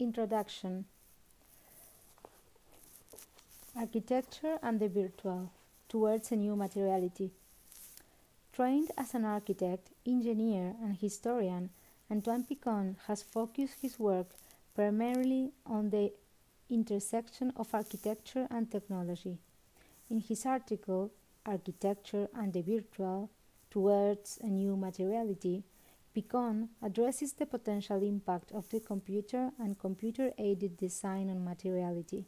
Introduction Architecture and the Virtual Towards a New Materiality. Trained as an architect, engineer, and historian, Antoine Picon has focused his work primarily on the intersection of architecture and technology. In his article, Architecture and the Virtual Towards a New Materiality, Picon addresses the potential impact of the computer and computer aided design on materiality.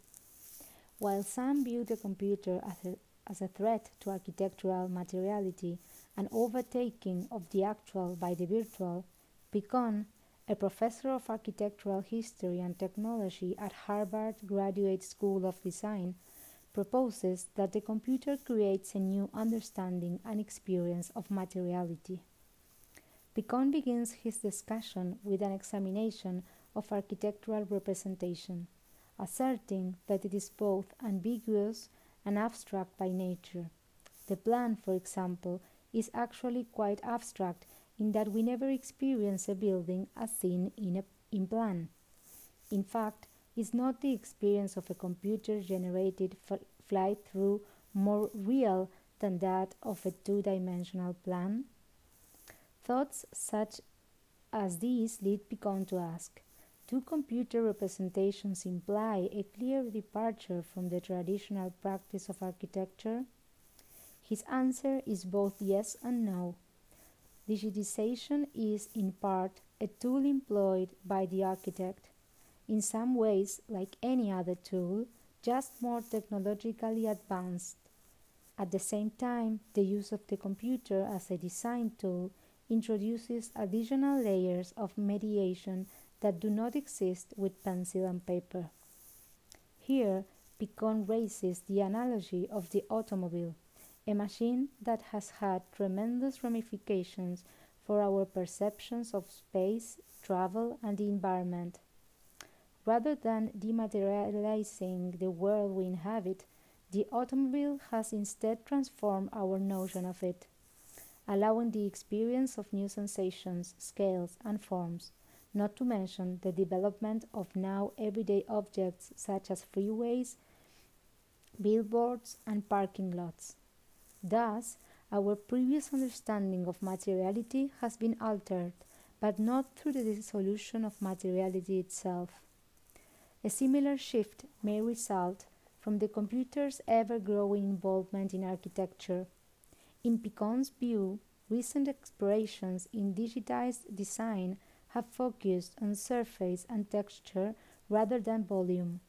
While some view the computer as a, as a threat to architectural materiality and overtaking of the actual by the virtual, Picon, a professor of architectural history and technology at Harvard Graduate School of Design, proposes that the computer creates a new understanding and experience of materiality. Picon begins his discussion with an examination of architectural representation, asserting that it is both ambiguous and abstract by nature. The plan, for example, is actually quite abstract in that we never experience a building as seen in a in plan. In fact, is not the experience of a computer generated flight through more real than that of a two dimensional plan? Thoughts such as these lead Picon to ask Do computer representations imply a clear departure from the traditional practice of architecture? His answer is both yes and no. Digitization is, in part, a tool employed by the architect, in some ways, like any other tool, just more technologically advanced. At the same time, the use of the computer as a design tool introduces additional layers of mediation that do not exist with pencil and paper. Here, Picon raises the analogy of the automobile, a machine that has had tremendous ramifications for our perceptions of space, travel, and the environment. Rather than dematerializing the world we inhabit, the automobile has instead transformed our notion of it allowing the experience of new sensations, scales, and forms, not to mention the development of now everyday objects such as freeways, billboards, and parking lots. Thus, our previous understanding of materiality has been altered, but not through the dissolution of materiality itself. A similar shift may result from the computer's ever growing involvement in architecture in Picon's view, recent explorations in digitized design have focused on surface and texture rather than volume,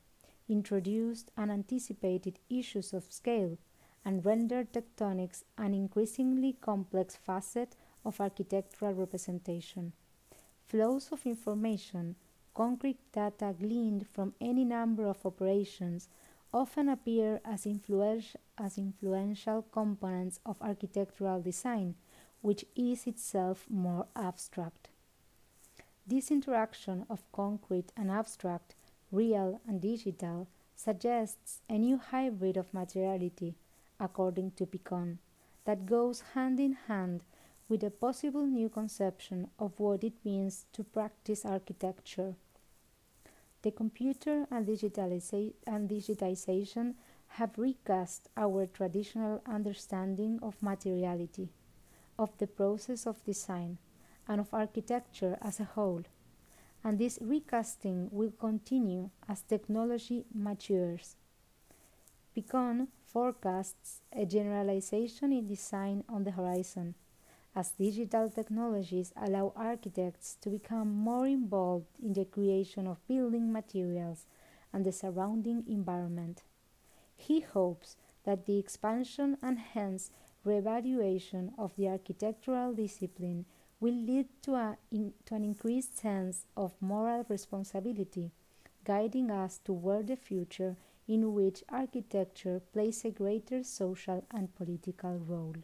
introduced and anticipated issues of scale, and rendered tectonics an increasingly complex facet of architectural representation. Flows of information, concrete data gleaned from any number of operations often appear as, influential, as influential components of architectural design, which is itself more abstract. This interaction of concrete and abstract, real and digital, suggests a new hybrid of materiality, according to Picon, that goes hand in hand with a possible new conception of what it means to practice architecture. The computer and, and digitization have recast our traditional understanding of materiality, of the process of design, and of architecture as a whole. And this recasting will continue as technology matures. Picon forecasts a generalization in design on the horizon as digital technologies allow architects to become more involved in the creation of building materials and the surrounding environment. He hopes that the expansion and hence revaluation of the architectural discipline will lead to, a, in, to an increased sense of moral responsibility, guiding us toward a future in which architecture plays a greater social and political role.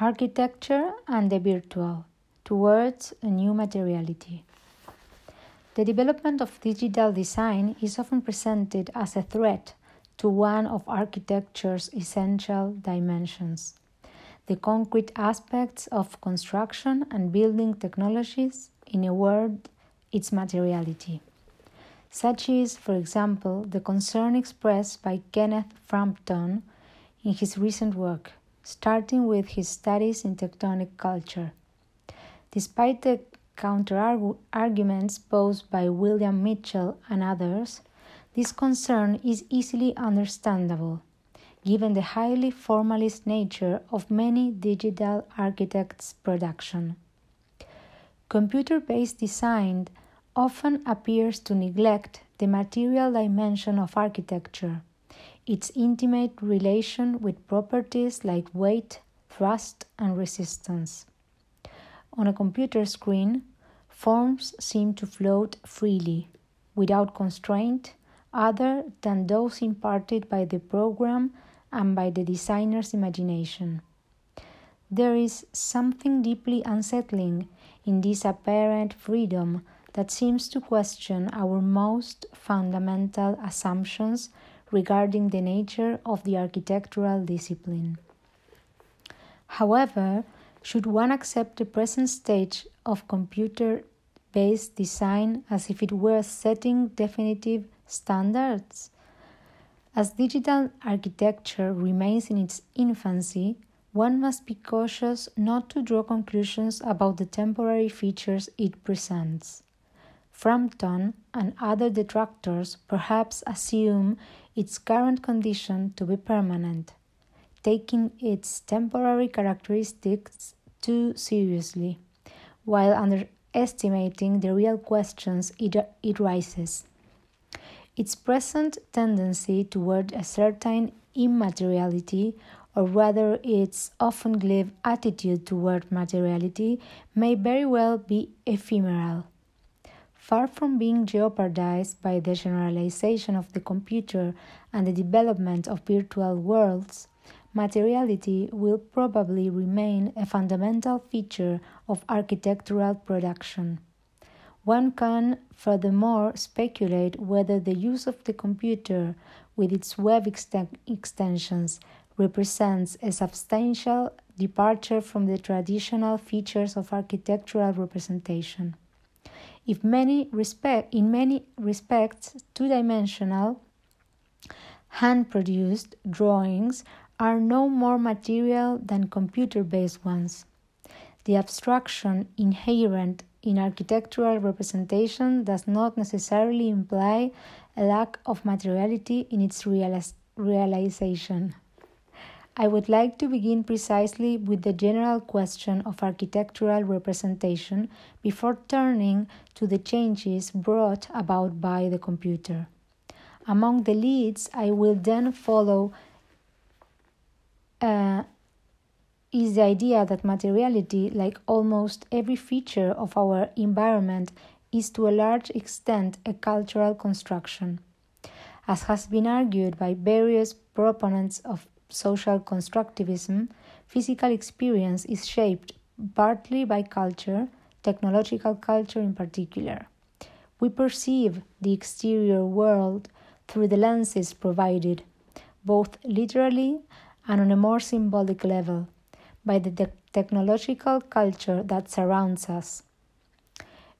Architecture and the Virtual Towards a New Materiality. The development of digital design is often presented as a threat to one of architecture's essential dimensions. the concrete aspects of construction and building technologies, in a word, its materiality. Such is, for example, the concern expressed by Kenneth Frampton in his recent work, starting with his studies in tectonic culture. Despite the counter arguments posed by William Mitchell and others, this concern is easily understandable, given the highly formalist nature of many digital architects' production. Computer based design often appears to neglect the material dimension of architecture, its intimate relation with properties like weight, thrust, and resistance. On a computer screen, forms seem to float freely, without constraint other than those imparted by the program and by the designer's imagination. There is something deeply unsettling in this apparent freedom that seems to question our most fundamental assumptions regarding the nature of the architectural discipline. However, should one accept the present stage of computer based design as if it were setting definitive standards? As digital architecture remains in its infancy, one must be cautious not to draw conclusions about the temporary features it presents. Frampton and other detractors perhaps assume its current condition to be permanent, taking its temporary characteristics too seriously, while underestimating the real questions it, it raises. Its present tendency toward a certain immateriality or rather its often glib attitude toward materiality, may very well be ephemeral. Far from being jeopardized by the generalization of the computer and the development of virtual worlds, materiality will probably remain a fundamental feature of architectural production. One can furthermore speculate whether the use of the computer with its web extensions represents a substantial departure from the traditional features of architectural representation. If many respect, in many respects, two dimensional, hand produced drawings are no more material than computer based ones. The abstraction inherent in architectural representation does not necessarily imply a lack of materiality in its realis- realization. I would like to begin precisely with the general question of architectural representation before turning to the changes brought about by the computer. Among the leads I will then follow uh, is the idea that materiality, like almost every feature of our environment, is to a large extent a cultural construction. As has been argued by various proponents of social constructivism, physical experience is shaped partly by culture, technological culture in particular. We perceive the exterior world through the lenses provided, both literally and on a more symbolic level, by the te- technological culture that surrounds us.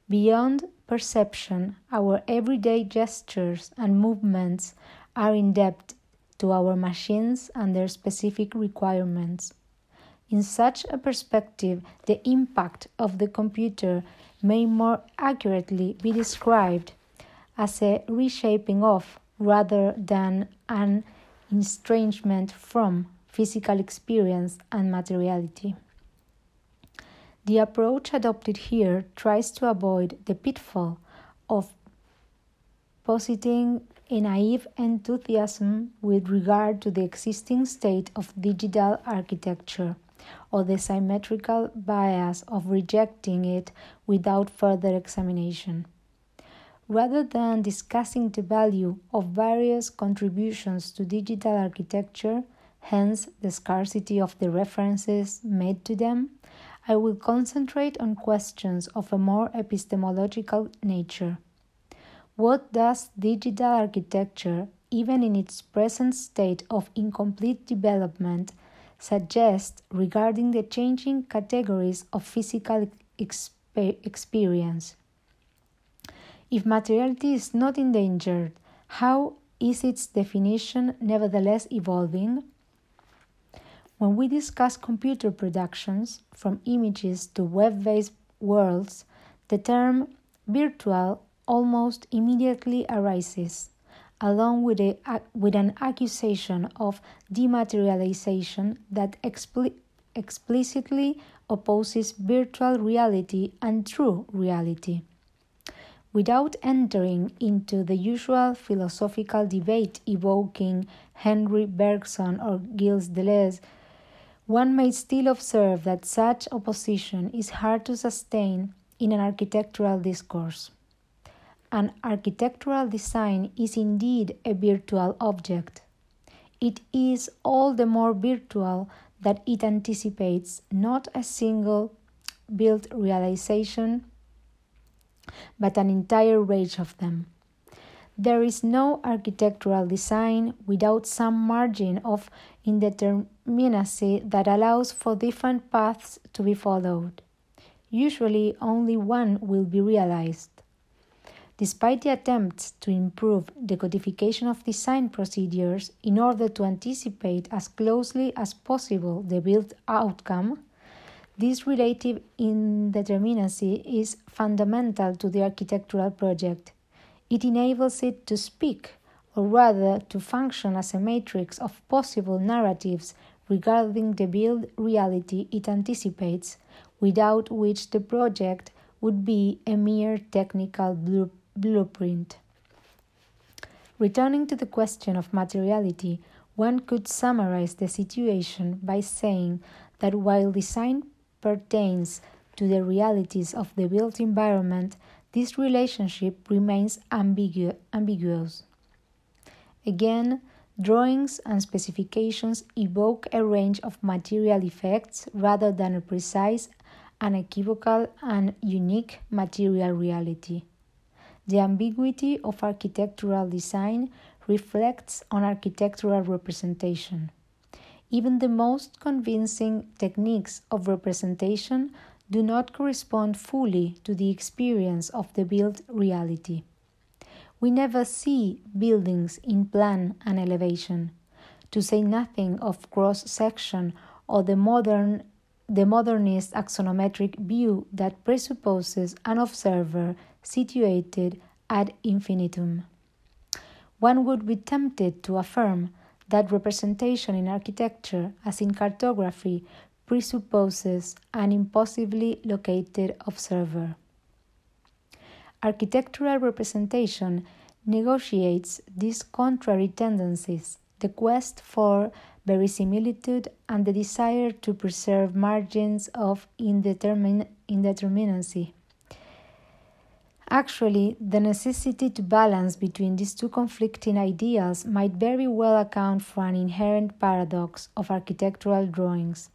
Beyond perception, our everyday gestures and movements are in depth to our machines and their specific requirements. In such a perspective, the impact of the computer may more accurately be described as a reshaping of rather than an estrangement from physical experience and materiality. The approach adopted here tries to avoid the pitfall of positing a naive enthusiasm with regard to the existing state of digital architecture, or the symmetrical bias of rejecting it without further examination. Rather than discussing the value of various contributions to digital architecture, hence the scarcity of the references made to them, I will concentrate on questions of a more epistemological nature. What does digital architecture, even in its present state of incomplete development, suggest regarding the changing categories of physical experience. If materiality is not endangered, how is its definition nevertheless evolving? When we discuss computer productions, from images to web based worlds, the term virtual almost immediately arises, along with, a, with an accusation of dematerialization that expli- explicitly opposes virtual reality and true reality. Without entering into the usual philosophical debate evoking Henri Bergson or Gilles Deleuze, one may still observe that such opposition is hard to sustain in an architectural discourse. An architectural design is indeed a virtual object. It is all the more virtual that it anticipates not a single built realization, but an entire range of them. There is no architectural design without some margin of indeterminacy that allows for different paths to be followed. Usually, only one will be realized. Despite the attempts to improve the codification of design procedures in order to anticipate as closely as possible the built outcome, this relative indeterminacy is fundamental to the architectural project. It enables it to speak, or rather to function as a matrix of possible narratives regarding the built reality it anticipates, without which the project would be a mere technical blueprint blueprint. Returning to the question of materiality, one could summarize the situation by saying that while design pertains to the realities of the built environment, this relationship remains ambigu- ambiguous. Again, drawings and specifications evoke a range of material effects rather than a precise, unequivocal, and unique material reality. The ambiguity of architectural design reflects on architectural representation. Even the most convincing techniques of representation do not correspond fully to the experience of the built reality. We never see buildings in plan and elevation, to say nothing of cross section or the modern the modernist axonometric view that presupposes an observer situated ad infinitum. One would be tempted to affirm that representation in architecture, as in cartography, presupposes an impossibly located observer. Architectural representation negotiates these contrary tendencies, the quest for verisimilitude and the desire to preserve margins of indetermin- indeterminacy. Actually, the necessity to balance between these two conflicting ideals might very well account for an inherent paradox of architectural drawings.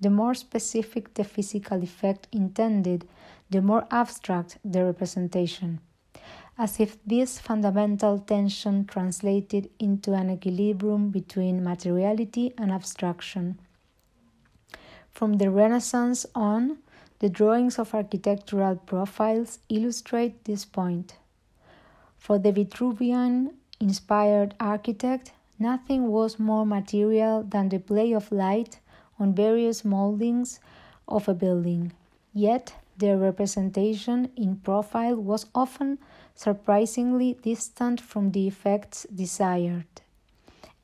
The more specific the physical effect intended, the more abstract the representation, as if this fundamental tension translated into an equilibrium between materiality and abstraction. From the Renaissance on, the drawings of architectural profiles illustrate this point. For the Vitruvian inspired architect, nothing was more material than the play of light on various moldings of a building. Yet, their representation in profile was often surprisingly distant from the effects desired.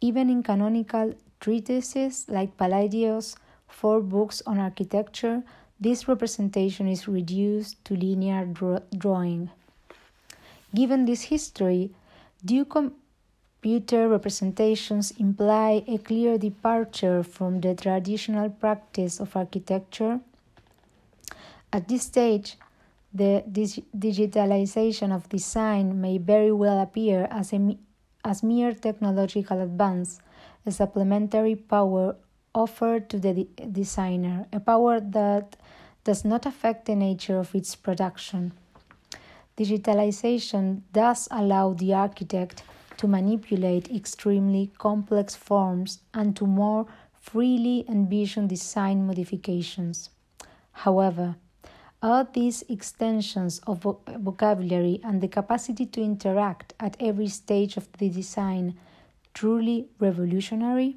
Even in canonical treatises like Palladio's four books on architecture, this representation is reduced to linear draw- drawing. Given this history, do computer representations imply a clear departure from the traditional practice of architecture? At this stage, the dig- digitalization of design may very well appear as, a, as mere technological advance, a supplementary power offered to the de- designer, a power that does not affect the nature of its production. Digitalization does allow the architect to manipulate extremely complex forms and to more freely envision design modifications. However, are these extensions of vocabulary and the capacity to interact at every stage of the design truly revolutionary?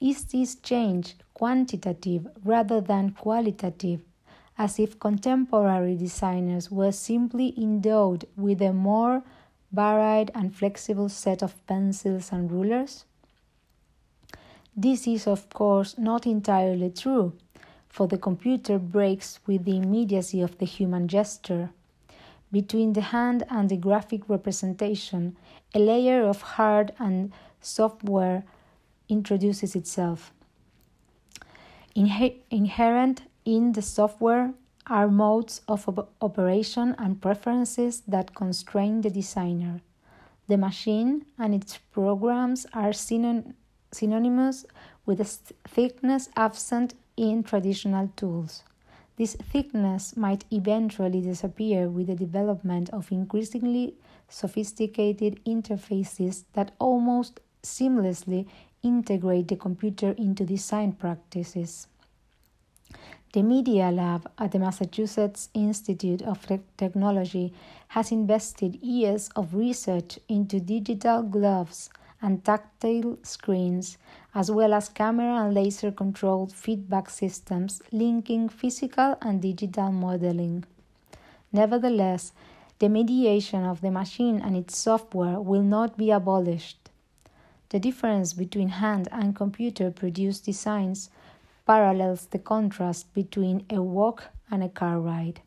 Is this change quantitative rather than qualitative, as if contemporary designers were simply endowed with a more varied and flexible set of pencils and rulers? This is, of course, not entirely true for the computer breaks with the immediacy of the human gesture. Between the hand and the graphic representation, a layer of hard and software introduces itself. Inher- inherent in the software are modes of op- operation and preferences that constrain the designer. The machine and its programs are synon- synonymous with a thickness absent in traditional tools. This thickness might eventually disappear with the development of increasingly sophisticated interfaces that almost seamlessly integrate the computer into design practices. The Media Lab at the Massachusetts Institute of Technology has invested years of research into digital gloves and tactile screens, as well as camera and laser controlled feedback systems linking physical and digital modeling. Nevertheless, the mediation of the machine and its software will not be abolished. The difference between hand and computer produced designs parallels the contrast between a walk and a car ride.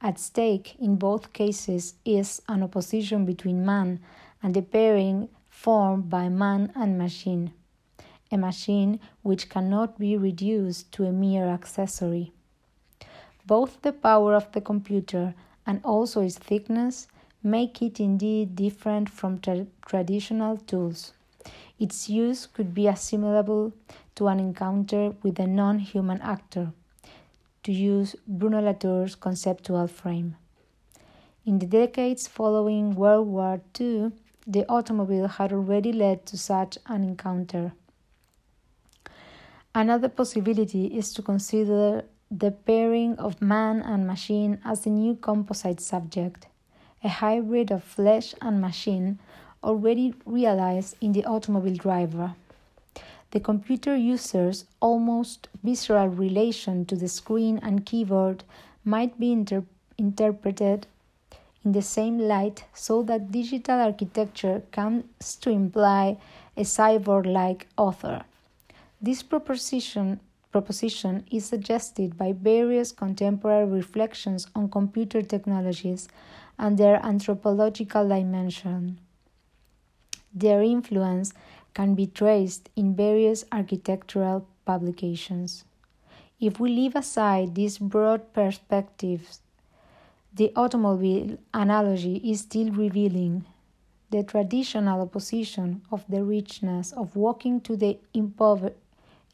At stake in both cases is an opposition between man and the pairing formed by man and machine, a machine which cannot be reduced to a mere accessory. Both the power of the computer and also its thickness make it indeed different from tra- traditional tools. Its use could be assimilable to an encounter with a non human actor, to use Bruno Latour's conceptual frame. In the decades following World War II, the automobile had already led to such an encounter. Another possibility is to consider the pairing of man and machine as a new composite subject, a hybrid of flesh and machine already realized in the automobile driver. The computer user's almost visceral relation to the screen and keyboard might be inter- interpreted in the same light so that digital architecture comes to imply a cyborg like author. This proposition, proposition is suggested by various contemporary reflections on computer technologies and their anthropological dimension. Their influence can be traced in various architectural publications. If we leave aside these broad perspectives the automobile analogy is still revealing the traditional opposition of the richness of walking to the impover-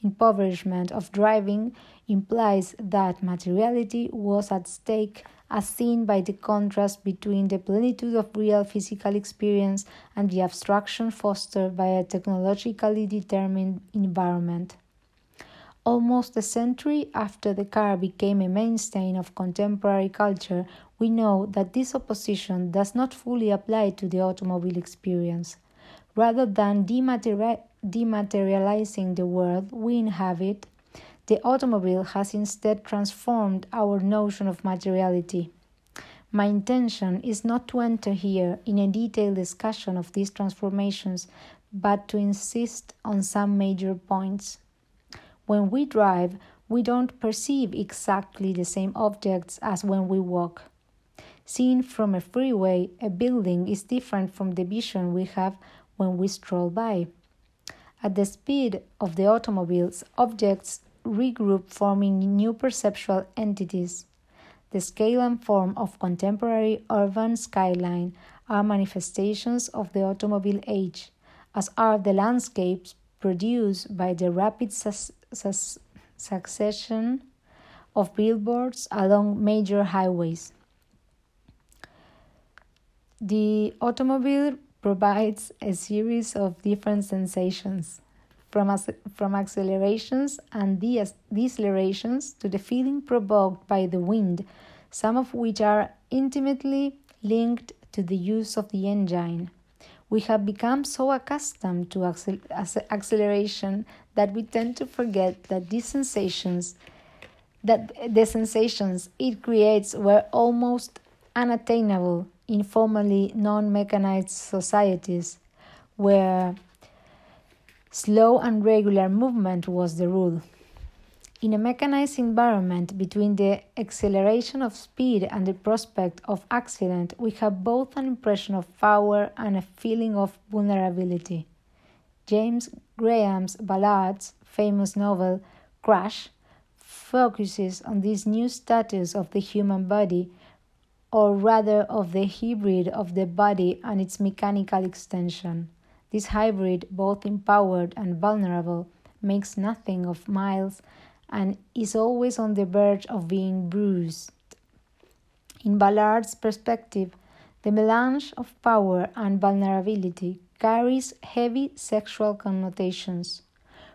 impoverishment of driving implies that materiality was at stake as seen by the contrast between the plenitude of real physical experience and the abstraction fostered by a technologically determined environment. Almost a century after the car became a mainstay of contemporary culture, we know that this opposition does not fully apply to the automobile experience. Rather than dematerializing the world we inhabit, the automobile has instead transformed our notion of materiality. My intention is not to enter here in a detailed discussion of these transformations, but to insist on some major points. When we drive, we don't perceive exactly the same objects as when we walk. Seen from a freeway, a building is different from the vision we have when we stroll by. At the speed of the automobiles, objects regroup, forming new perceptual entities. The scale and form of contemporary urban skyline are manifestations of the automobile age, as are the landscapes produced by the rapid su- succession of billboards along major highways. The automobile provides a series of different sensations. From, from accelerations and decelerations to the feeling provoked by the wind, some of which are intimately linked to the use of the engine. We have become so accustomed to acceleration that we tend to forget that these sensations that the sensations it creates were almost unattainable in formerly non-mechanized societies where slow and regular movement was the rule. In a mechanized environment, between the acceleration of speed and the prospect of accident, we have both an impression of power and a feeling of vulnerability. James Graham's Ballard's famous novel Crash focuses on this new status of the human body, or rather of the hybrid of the body and its mechanical extension. This hybrid, both empowered and vulnerable, makes nothing of Miles and is always on the verge of being bruised. In Ballard's perspective, the melange of power and vulnerability carries heavy sexual connotations.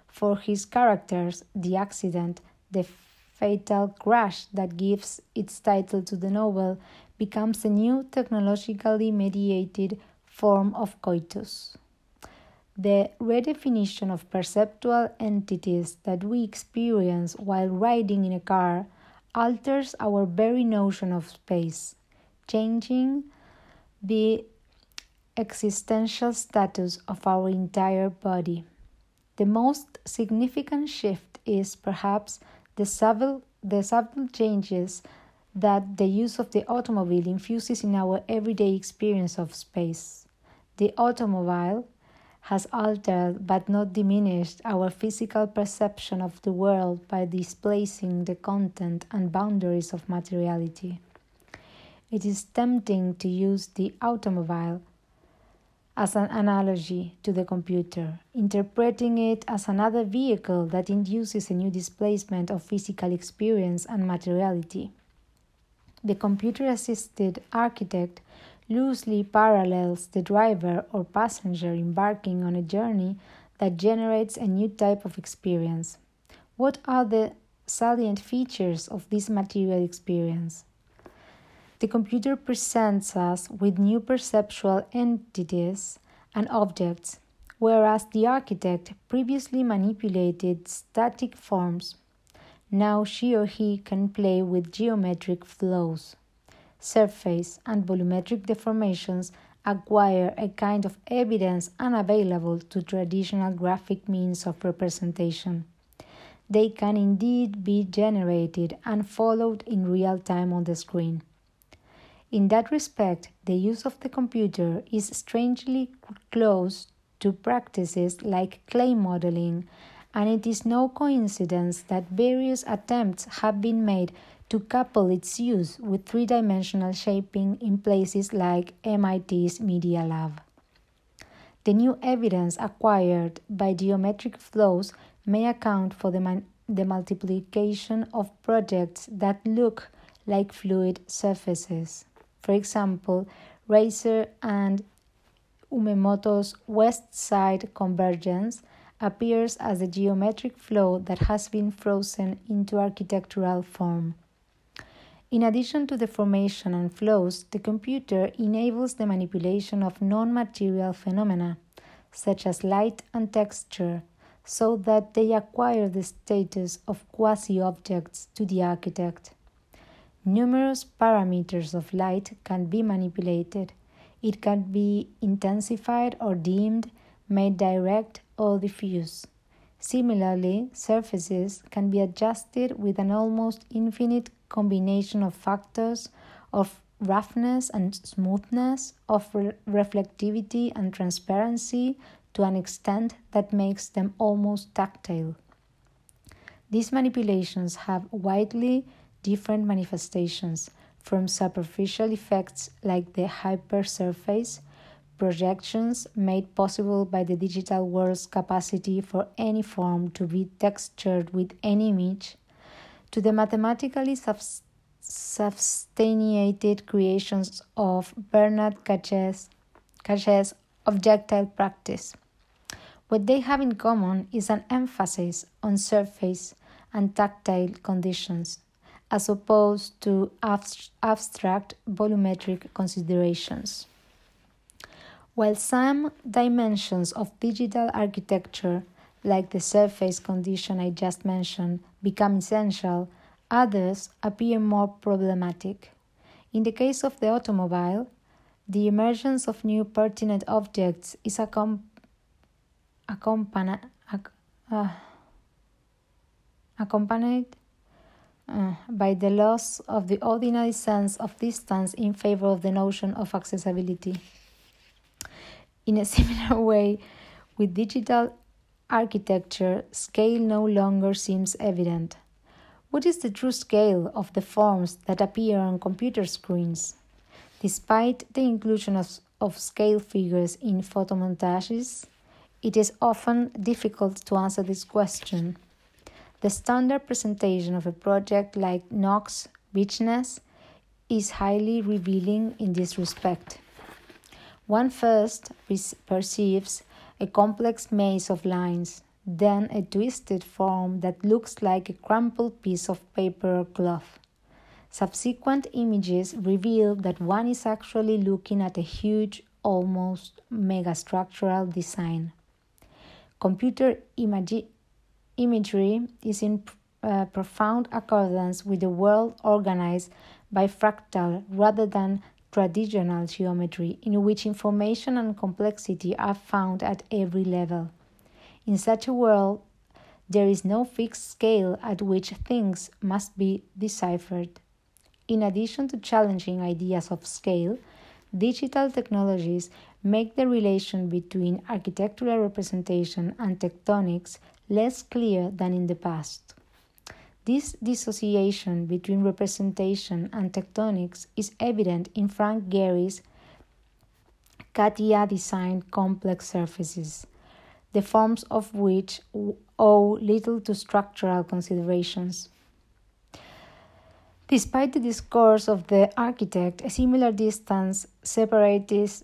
For his characters, the accident, the fatal crash that gives its title to the novel, becomes a new technologically mediated form of coitus. The redefinition of perceptual entities that we experience while riding in a car alters our very notion of space, changing the existential status of our entire body. The most significant shift is perhaps the subtle, the subtle changes that the use of the automobile infuses in our everyday experience of space. The automobile has altered but not diminished our physical perception of the world by displacing the content and boundaries of materiality. It is tempting to use the automobile as an analogy to the computer, interpreting it as another vehicle that induces a new displacement of physical experience and materiality. The computer assisted architect loosely parallels the driver or passenger embarking on a journey that generates a new type of experience. What are the salient features of this material experience? The computer presents us with new perceptual entities and objects, whereas the architect previously manipulated static forms. Now she or he can play with geometric flows surface, and volumetric deformations acquire a kind of evidence unavailable to traditional graphic means of representation. They can indeed be generated and followed in real time on the screen. In that respect, the use of the computer is strangely close to practices like clay modeling, and it is no coincidence that various attempts have been made to couple its use with three dimensional shaping in places like MIT's Media Lab. The new evidence acquired by geometric flows may account for the, the multiplication of projects that look like fluid surfaces. For example, Reiser and Umemoto's West Side Convergence appears as a geometric flow that has been frozen into architectural form. In addition to the formation and flows, the computer enables the manipulation of non material phenomena, such as light and texture, so that they acquire the status of quasi objects to the architect. Numerous parameters of light can be manipulated. It can be intensified or dimmed, made direct or diffuse. Similarly, surfaces can be adjusted with an almost infinite combination of factors of roughness and smoothness, of re- reflectivity and transparency to an extent that makes them almost tactile. These manipulations have widely different manifestations, from superficial effects like the hypersurface, projections made possible by the digital world's capacity for any form to be textured with any image, to the mathematically substantiated creations of Bernard Cache's objectile practice. What they have in common is an emphasis on surface and tactile conditions, as opposed to abstract volumetric considerations. While some dimensions of digital architecture, like the surface condition I just mentioned, become essential, others appear more problematic. In the case of the automobile, the emergence of new pertinent objects is accom- accompanied, uh, accompanied uh, by the loss of the ordinary sense of distance in favor of the notion of accessibility. In a similar way, with digital architecture, scale no longer seems evident. What is the true scale of the forms that appear on computer screens? Despite the inclusion of, of scale figures in photomontages, it is often difficult to answer this question. The standard presentation of a project like Knox Richness is highly revealing in this respect. One first perceives a complex maze of lines, then a twisted form that looks like a crumpled piece of paper or cloth. Subsequent images reveal that one is actually looking at a huge, almost megastructural design. Computer imagi- imagery is in uh, profound accordance with the world organized by fractal rather than traditional geometry, in which information and complexity are found at every level. In such a world, there is no fixed scale at which things must be deciphered. In addition to challenging ideas of scale, digital technologies make the relation between architectural representation and tectonics less clear than in the past. This dissociation between representation and tectonics is evident in Frank Gehry's CATIA designed complex surfaces, the forms of which owe little to structural considerations. Despite the discourse of the architect, a similar distance separates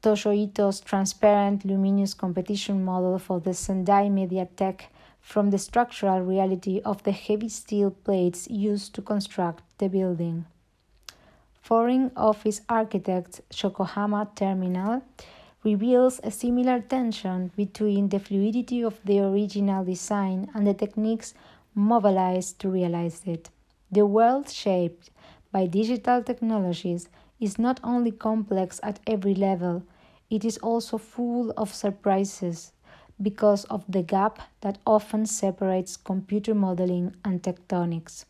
Toyo Ito's transparent luminous competition model for the Sendai Mediatheque from the structural reality of the heavy steel plates used to construct the building. Foreign office architect Yokohama Terminal reveals a similar tension between the fluidity of the original design and the techniques mobilized to realize it. The world shaped by digital technologies is not only complex at every level, it is also full of surprises because of the gap that often separates computer modeling and tectonics.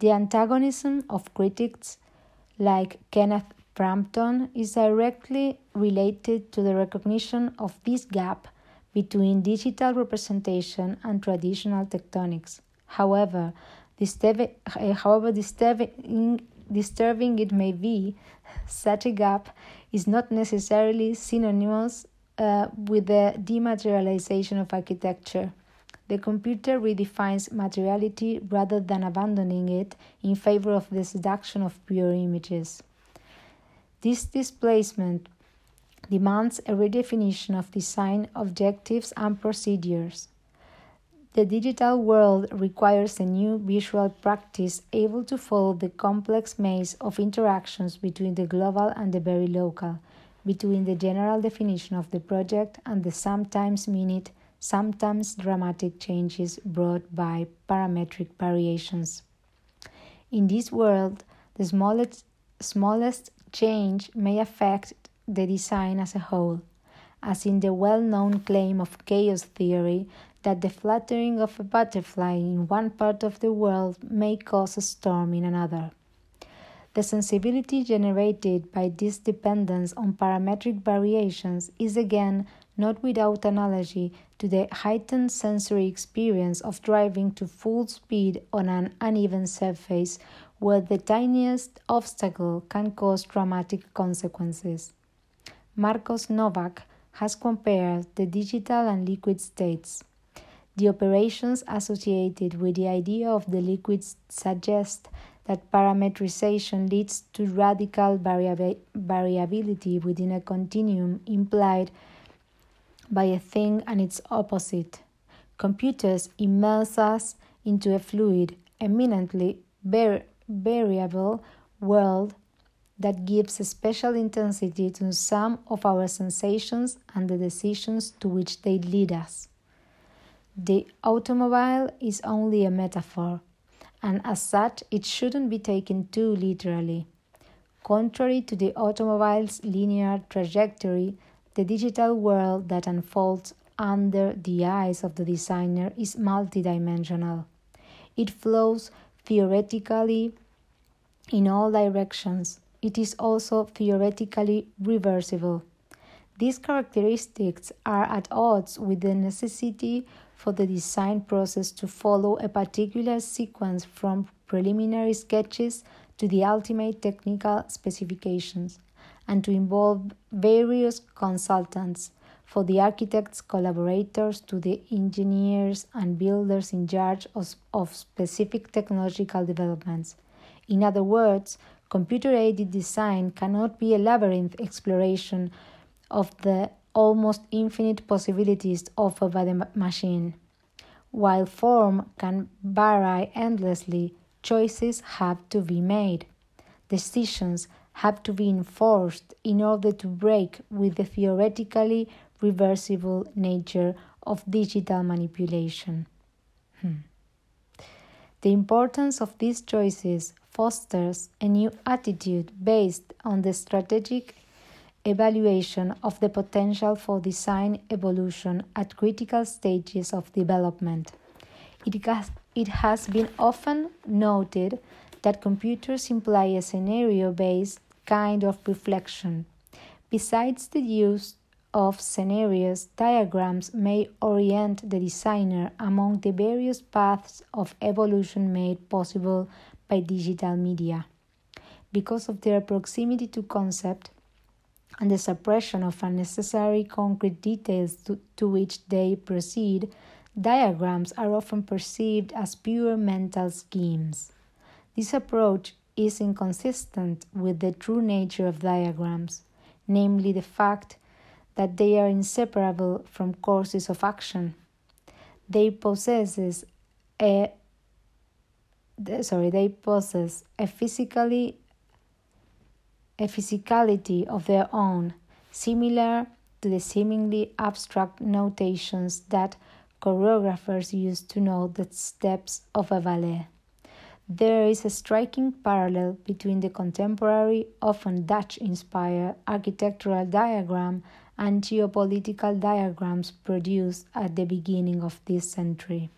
The antagonism of critics like Kenneth Frampton is directly related to the recognition of this gap between digital representation and traditional tectonics. However, Disturbing, eh, however disturbing, disturbing it may be, such a gap is not necessarily synonymous uh, with the dematerialization of architecture. The computer redefines materiality rather than abandoning it in favor of the seduction of pure images. This displacement demands a redefinition of design objectives and procedures. The digital world requires a new visual practice able to follow the complex maze of interactions between the global and the very local, between the general definition of the project and the sometimes minute, sometimes dramatic changes brought by parametric variations. In this world, the smallest, smallest change may affect the design as a whole, as in the well known claim of chaos theory that the fluttering of a butterfly in one part of the world may cause a storm in another. The sensibility generated by this dependence on parametric variations is again not without analogy to the heightened sensory experience of driving to full speed on an uneven surface where the tiniest obstacle can cause dramatic consequences. Marcos Novak has compared the digital and liquid states. The operations associated with the idea of the liquids suggest that parametrization leads to radical variability within a continuum implied by a thing and its opposite. Computers immerse us into a fluid, eminently variable world that gives a special intensity to some of our sensations and the decisions to which they lead us. The automobile is only a metaphor, and as such, it shouldn't be taken too literally. Contrary to the automobile's linear trajectory, the digital world that unfolds under the eyes of the designer is multidimensional. It flows theoretically in all directions. It is also theoretically reversible. These characteristics are at odds with the necessity for the design process to follow a particular sequence from preliminary sketches to the ultimate technical specifications, and to involve various consultants, for the architects' collaborators to the engineers and builders in charge of, of specific technological developments. In other words, computer aided design cannot be a labyrinth exploration of the almost infinite possibilities offered by the machine. While form can vary endlessly, choices have to be made. Decisions have to be enforced in order to break with the theoretically reversible nature of digital manipulation. Hmm. The importance of these choices fosters a new attitude based on the strategic evaluation of the potential for design evolution at critical stages of development. It has, it has been often noted that computers imply a scenario based kind of reflection. Besides the use of scenarios, diagrams may orient the designer among the various paths of evolution made possible by digital media. Because of their proximity to concept and the suppression of unnecessary concrete details to, to which they proceed, diagrams are often perceived as pure mental schemes. This approach is inconsistent with the true nature of diagrams, namely the fact that they are inseparable from courses of action. They possess a sorry, they possess a physically a physicality of their own, similar to the seemingly abstract notations that choreographers use to note the steps of a ballet. There is a striking parallel between the contemporary, often Dutch inspired architectural diagram and geopolitical diagrams produced at the beginning of this century.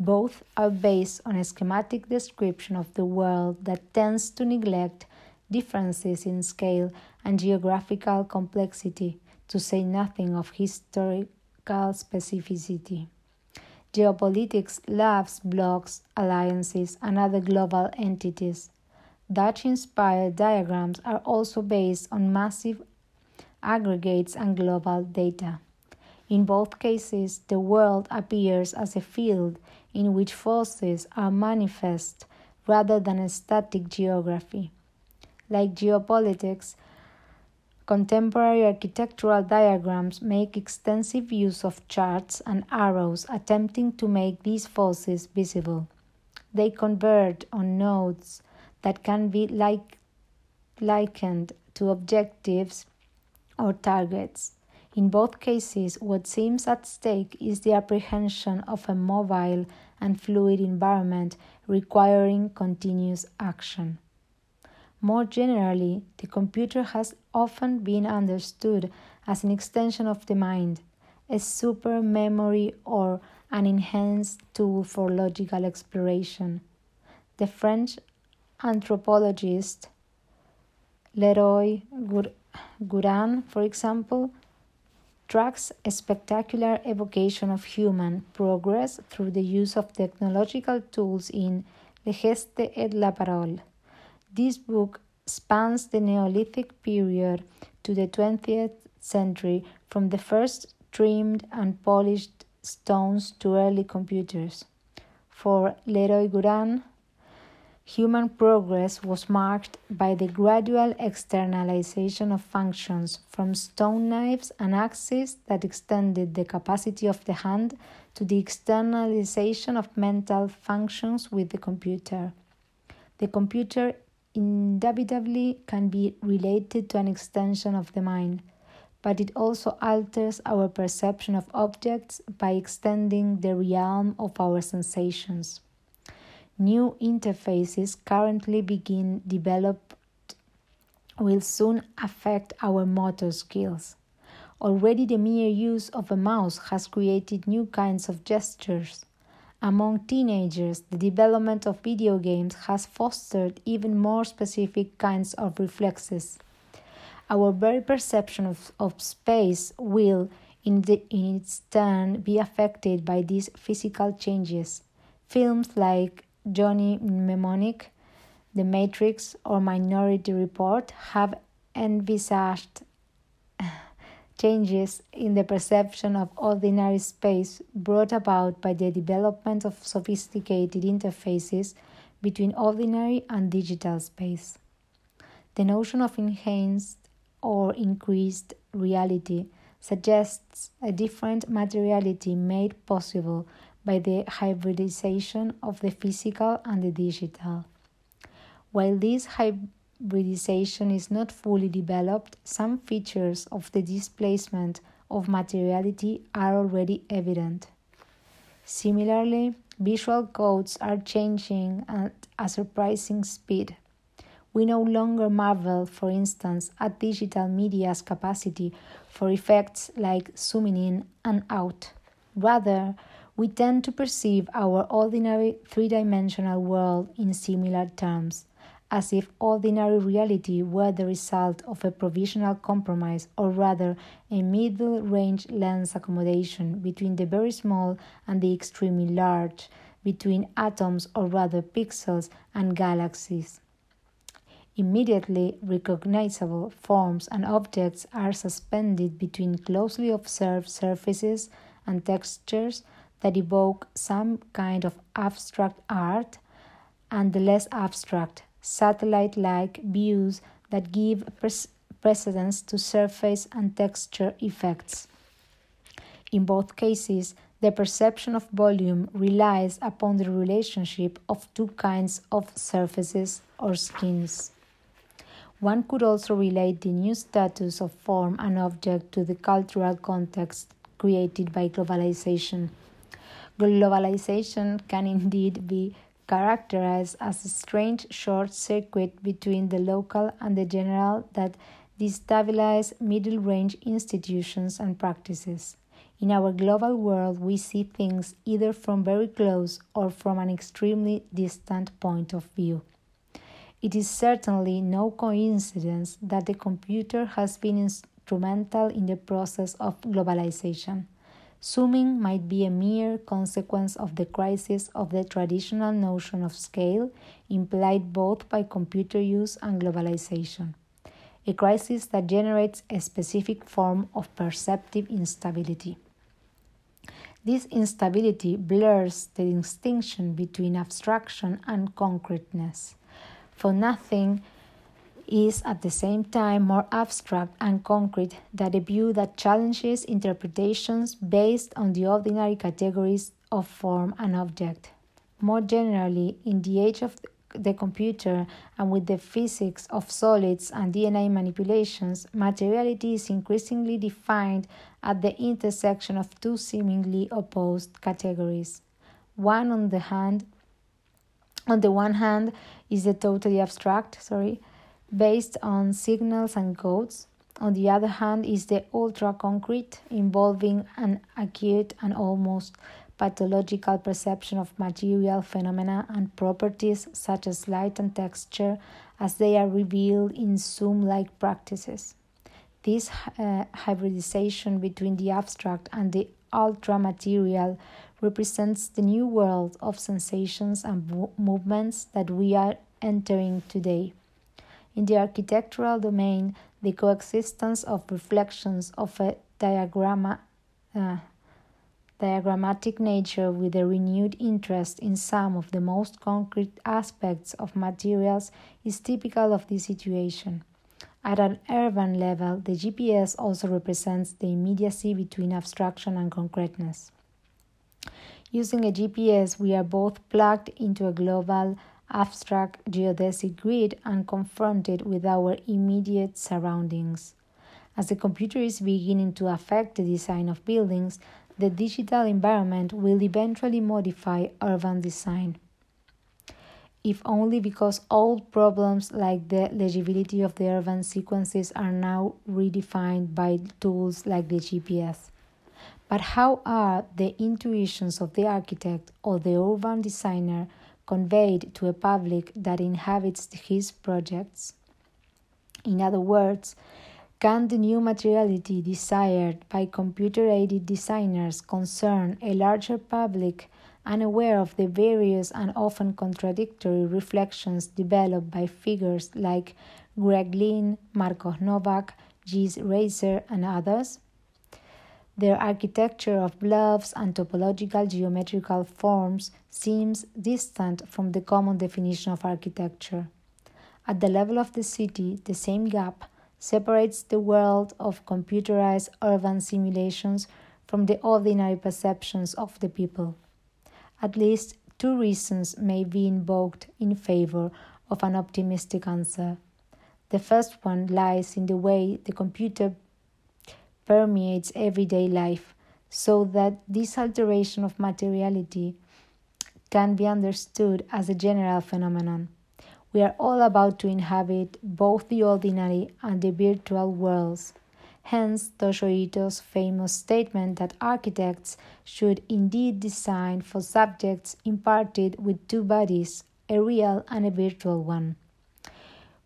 Both are based on a schematic description of the world that tends to neglect differences in scale and geographical complexity, to say nothing of historical specificity. Geopolitics loves blocks, alliances, and other global entities. Dutch inspired diagrams are also based on massive aggregates and global data. In both cases, the world appears as a field in which forces are manifest rather than a static geography. Like geopolitics, contemporary architectural diagrams make extensive use of charts and arrows attempting to make these forces visible. They convert on nodes that can be like, likened to objectives or targets. In both cases, what seems at stake is the apprehension of a mobile and fluid environment requiring continuous action. More generally, the computer has often been understood as an extension of the mind, a super memory or an enhanced tool for logical exploration. The French anthropologist Leroy Gourhan, for example, tracks a spectacular evocation of human progress through the use of technological tools in Le Geste et la Parole. This book spans the Neolithic period to the 20th century from the first trimmed and polished stones to early computers. For Leroi-Gourhan, human progress was marked by the gradual externalization of functions from stone knives and axes that extended the capacity of the hand to the externalization of mental functions with the computer. The computer indubitably can be related to an extension of the mind, but it also alters our perception of objects by extending the realm of our sensations. New interfaces currently being developed will soon affect our motor skills. Already, the mere use of a mouse has created new kinds of gestures. Among teenagers, the development of video games has fostered even more specific kinds of reflexes. Our very perception of, of space will, in, the, in its turn, be affected by these physical changes. Films like Johnny Mnemonic, The Matrix, or Minority Report have envisaged changes in the perception of ordinary space brought about by the development of sophisticated interfaces between ordinary and digital space. The notion of enhanced or increased reality suggests a different materiality made possible by the hybridization of the physical and the digital. While this hybridization is not fully developed, some features of the displacement of materiality are already evident. Similarly, visual codes are changing at a surprising speed. We no longer marvel, for instance, at digital media's capacity for effects like zooming in and out. Rather, we tend to perceive our ordinary three dimensional world in similar terms, as if ordinary reality were the result of a provisional compromise or rather a middle range lens accommodation between the very small and the extremely large, between atoms or rather pixels and galaxies. Immediately recognizable forms and objects are suspended between closely observed surfaces and textures that evoke some kind of abstract art and the less abstract, satellite like views that give precedence to surface and texture effects. In both cases, the perception of volume relies upon the relationship of two kinds of surfaces or skins. One could also relate the new status of form and object to the cultural context created by globalization. Globalization can indeed be characterized as a strange short circuit between the local and the general that destabilize middle range institutions and practices. In our global world, we see things either from very close or from an extremely distant point of view. It is certainly no coincidence that the computer has been instrumental in the process of globalization. Zooming might be a mere consequence of the crisis of the traditional notion of scale implied both by computer use and globalization, a crisis that generates a specific form of perceptive instability. This instability blurs the distinction between abstraction and concreteness, for nothing is at the same time more abstract and concrete than a view that challenges interpretations based on the ordinary categories of form and object. More generally, in the age of the computer and with the physics of solids and DNA manipulations, materiality is increasingly defined at the intersection of two seemingly opposed categories. One on the hand on the one hand is the totally abstract, sorry, based on signals and codes. On the other hand, is the ultra concrete, involving an acute and almost pathological perception of material phenomena and properties such as light and texture as they are revealed in Zoom like practices. This uh, hybridization between the abstract and the ultra material represents the new world of sensations and movements that we are entering today. In the architectural domain, the coexistence of reflections of a diagramma, uh, diagrammatic nature with a renewed interest in some of the most concrete aspects of materials is typical of this situation. At an urban level, the GPS also represents the immediacy between abstraction and concreteness. Using a GPS, we are both plugged into a global abstract geodesic grid and confronted with our immediate surroundings. As the computer is beginning to affect the design of buildings, the digital environment will eventually modify urban design. If only because old problems like the legibility of the urban sequences are now redefined by tools like the GPS. But how are the intuitions of the architect or the urban designer conveyed to a public that inhabits his projects? In other words, can the new materiality desired by computer aided designers concern a larger public unaware of the various and often contradictory reflections developed by figures like Greg Lynn, Marcos Novak, Gilles Reiser, and others? Their architecture of blobs and topological geometrical forms seems distant from the common definition of architecture. At the level of the city, the same gap separates the world of computerized urban simulations from the ordinary perceptions of the people. At least two reasons may be invoked in favor of an optimistic answer. The first one lies in the way the computer permeates everyday life, so that this alteration of materiality can be understood as a general phenomenon. We are all about to inhabit both the ordinary and the virtual worlds. Hence, Toshio Ito's famous statement that architects should indeed design for subjects imparted with two bodies, a real and a virtual one.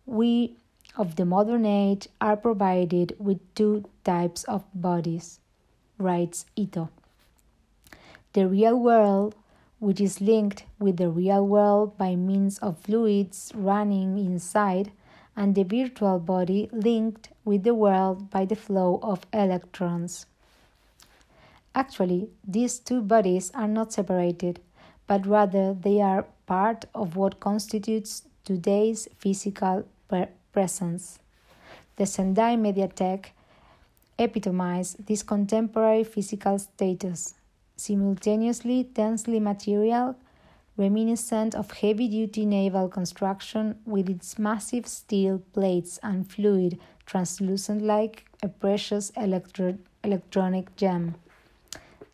We of the modern age are provided with two types of bodies, writes Ito. The real world which is linked with the real world by means of fluids running inside, and the virtual body linked with the world by the flow of electrons. Actually, these two bodies are not separated, but rather they are part of what constitutes today's physical presence. The Sendai Mediatheque epitomized this contemporary physical status simultaneously densely material, reminiscent of heavy duty naval construction with its massive steel plates and fluid translucent like a precious electro- electronic gem.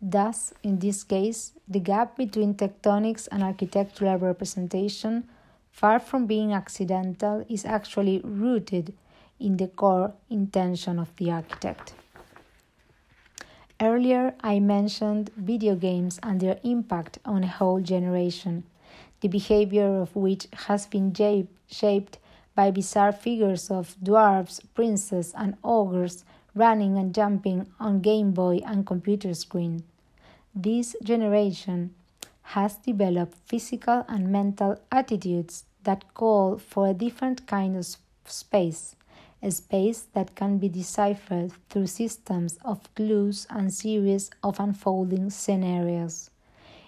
Thus, in this case, the gap between tectonics and architectural representation, far from being accidental, is actually rooted in the core intention of the architect. Earlier, I mentioned video games and their impact on a whole generation, the behavior of which has been shaped by bizarre figures of dwarfs, princes, and ogres running and jumping on Game Boy and computer screen. This generation has developed physical and mental attitudes that call for a different kind of space a space that can be deciphered through systems of clues and series of unfolding scenarios,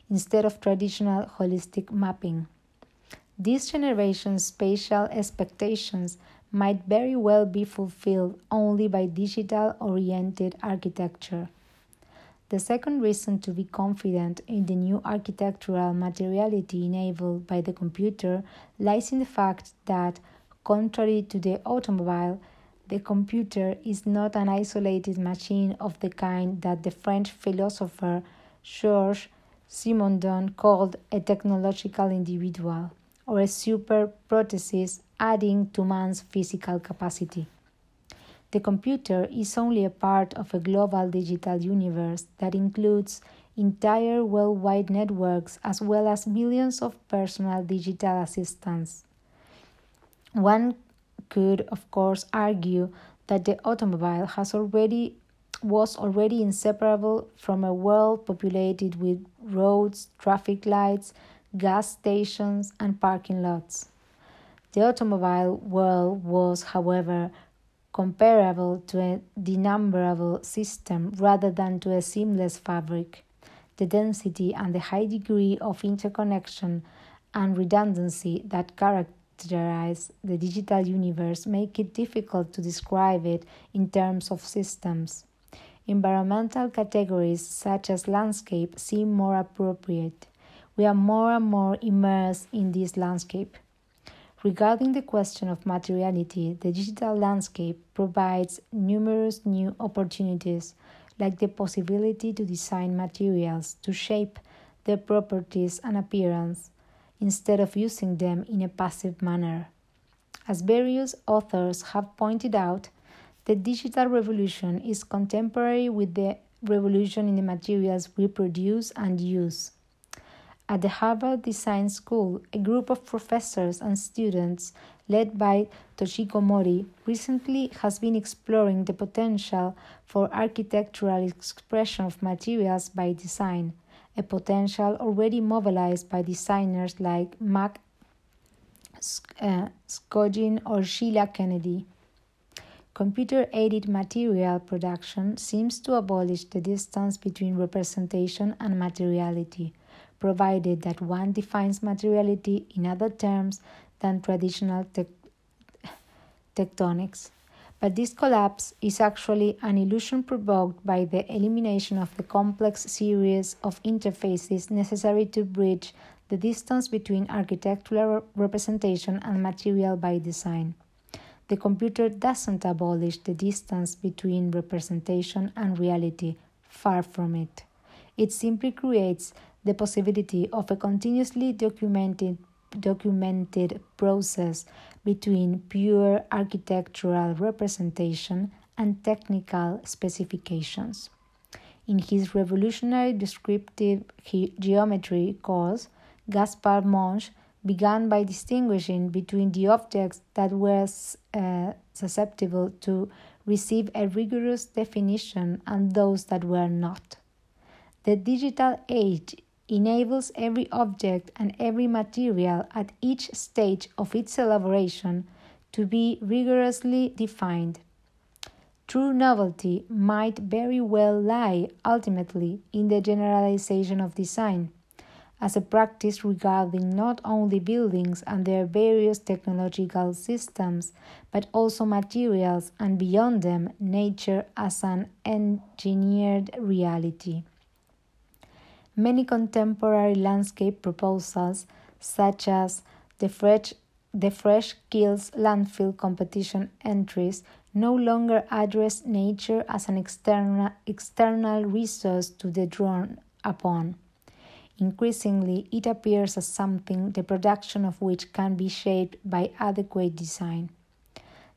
instead of traditional holistic mapping. This generation's spatial expectations might very well be fulfilled only by digital oriented architecture. The second reason to be confident in the new architectural materiality enabled by the computer lies in the fact that Contrary to the automobile, the computer is not an isolated machine of the kind that the French philosopher Georges Simondon called a technological individual, or a super prosthesis adding to man's physical capacity. The computer is only a part of a global digital universe that includes entire worldwide networks as well as millions of personal digital assistants. One could, of course, argue that the automobile has already was already inseparable from a world populated with roads, traffic lights, gas stations, and parking lots. The automobile world was, however, comparable to a denumerable system rather than to a seamless fabric. the density and the high degree of interconnection and redundancy that characterize the digital universe make it difficult to describe it in terms of systems. Environmental categories such as landscape seem more appropriate. We are more and more immersed in this landscape. Regarding the question of materiality, the digital landscape provides numerous new opportunities, like the possibility to design materials to shape their properties and appearance, instead of using them in a passive manner. As various authors have pointed out, the digital revolution is contemporary with the revolution in the materials we produce and use. At the Harvard Design School, a group of professors and students led by Toshiko Mori recently has been exploring the potential for architectural expression of materials by design, a potential already mobilized by designers like Mack uh, Scogin or Sheila Kennedy. Computer aided material production seems to abolish the distance between representation and materiality, provided that one defines materiality in other terms than traditional te- tectonics. But this collapse is actually an illusion provoked by the elimination of the complex series of interfaces necessary to bridge the distance between architectural representation and material by design. The computer doesn't abolish the distance between representation and reality, far from it. It simply creates the possibility of a continuously documented, documented process between pure architectural representation and technical specifications. In his revolutionary descriptive geometry course, Gaspard Monge began by distinguishing between the objects that were uh, susceptible to receive a rigorous definition and those that were not. The digital age enables every object and every material at each stage of its elaboration to be rigorously defined. True novelty might very well lie ultimately in the generalization of design as a practice regarding not only buildings and their various technological systems, but also materials and beyond them, nature as an engineered reality. Many contemporary landscape proposals, such as the Fresh, the Fresh Kills landfill competition entries, no longer address nature as an external, external resource to be drawn upon. Increasingly, it appears as something the production of which can be shaped by adequate design.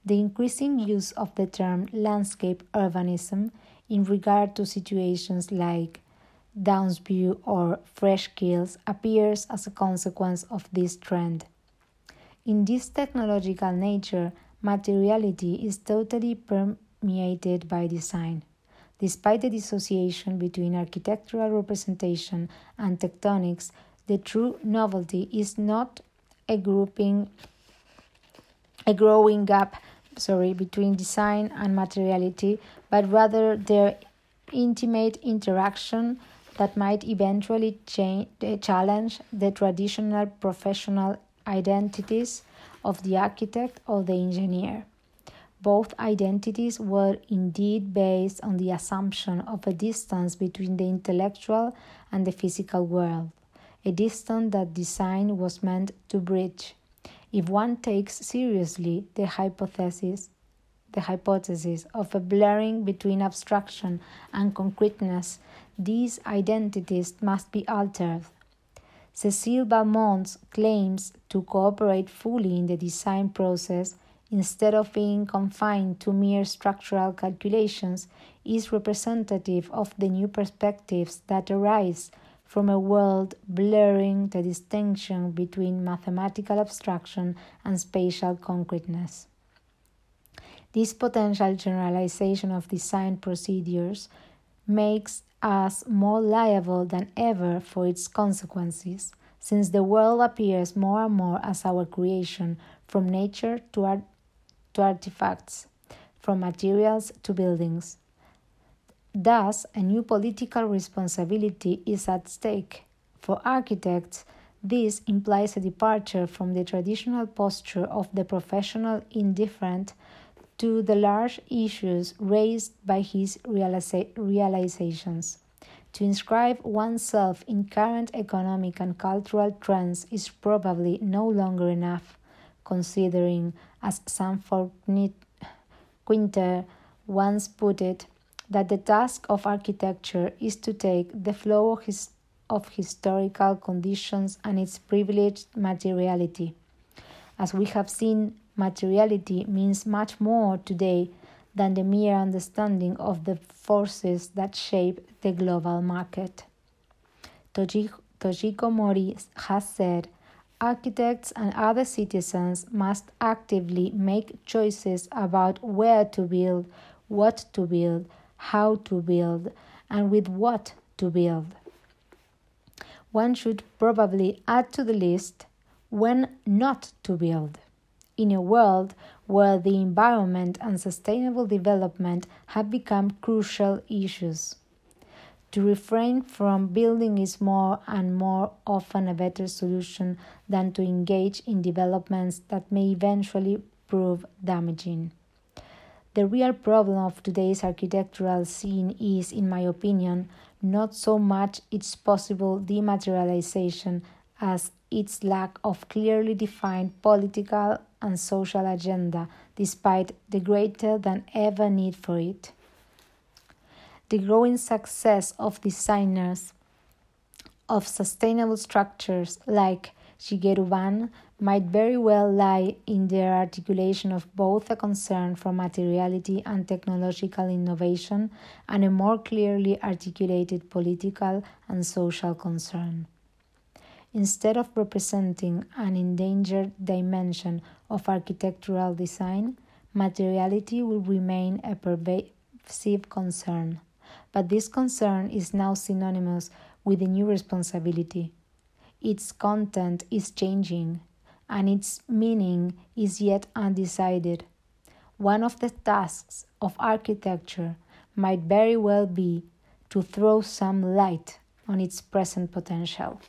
The increasing use of the term landscape urbanism in regard to situations like Downsview or Fresh Kills appears as a consequence of this trend. In this technological nature, materiality is totally permeated by design. Despite the dissociation between architectural representation and tectonics, the true novelty is not a grouping a growing gap sorry between design and materiality but rather their intimate interaction that might eventually change, eh, challenge the traditional professional identities of the architect or the engineer both identities were indeed based on the assumption of a distance between the intellectual and the physical world, a distance that design was meant to bridge. If one takes seriously the hypothesis, the hypothesis of a blurring between abstraction and concreteness, these identities must be altered. Cecil Balmond claims to cooperate fully in the design process instead of being confined to mere structural calculations, is representative of the new perspectives that arise from a world blurring the distinction between mathematical abstraction and spatial concreteness. This potential generalization of design procedures makes us more liable than ever for its consequences, since the world appears more and more as our creation, from nature to art to artifacts, from materials to buildings. Thus, a new political responsibility is at stake. For architects, this implies a departure from the traditional posture of the professional indifferent to the large issues raised by his realizations. To inscribe oneself in current economic and cultural trends is probably no longer enough, considering, as Sanford Kwinter once put it, that the task of architecture is to take the flow of, his, of historical conditions and its privileged materiality. As we have seen, materiality means much more today than the mere understanding of the forces that shape the global market. Toshiko Mori has said, architects and other citizens must actively make choices about where to build, what to build, how to build, and with what to build. One should probably add to the list when not to build. In a world where the environment and sustainable development have become crucial issues. To refrain from building is more and more often a better solution than to engage in developments that may eventually prove damaging. The real problem of today's architectural scene is, in my opinion, not so much its possible dematerialization as its lack of clearly defined political and social agenda, despite the greater than ever need for it. The growing success of designers of sustainable structures like Shigeru Ban might very well lie in their articulation of both a concern for materiality and technological innovation and a more clearly articulated political and social concern. Instead of representing an endangered dimension of architectural design, materiality will remain a pervasive concern. But this concern is now synonymous with a new responsibility. Its content is changing, and its meaning is yet undecided. One of the tasks of architecture might very well be to throw some light on its present potential.